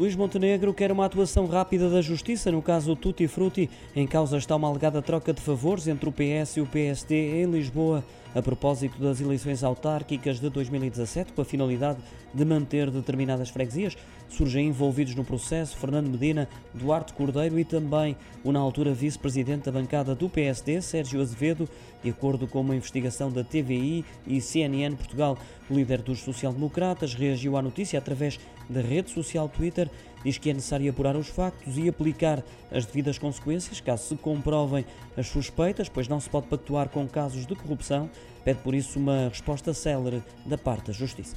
Luís Montenegro quer uma atuação rápida da Justiça no caso Tutti Frutti. Em causa está uma alegada troca de favores entre o PS e o PSD em Lisboa, a propósito das eleições autárquicas de 2017, com a finalidade de manter determinadas freguesias. Surgem envolvidos no processo Fernando Medina, Duarte Cordeiro e também o, na altura, vice-presidente da bancada do PSD, Sérgio Azevedo, de acordo com uma investigação da TVI e CNN Portugal. O líder dos social-democratas reagiu à notícia através da rede social Twitter diz que é necessário apurar os factos e aplicar as devidas consequências caso se comprovem as suspeitas, pois não se pode pactuar com casos de corrupção. Pede por isso uma resposta célere da parte da Justiça.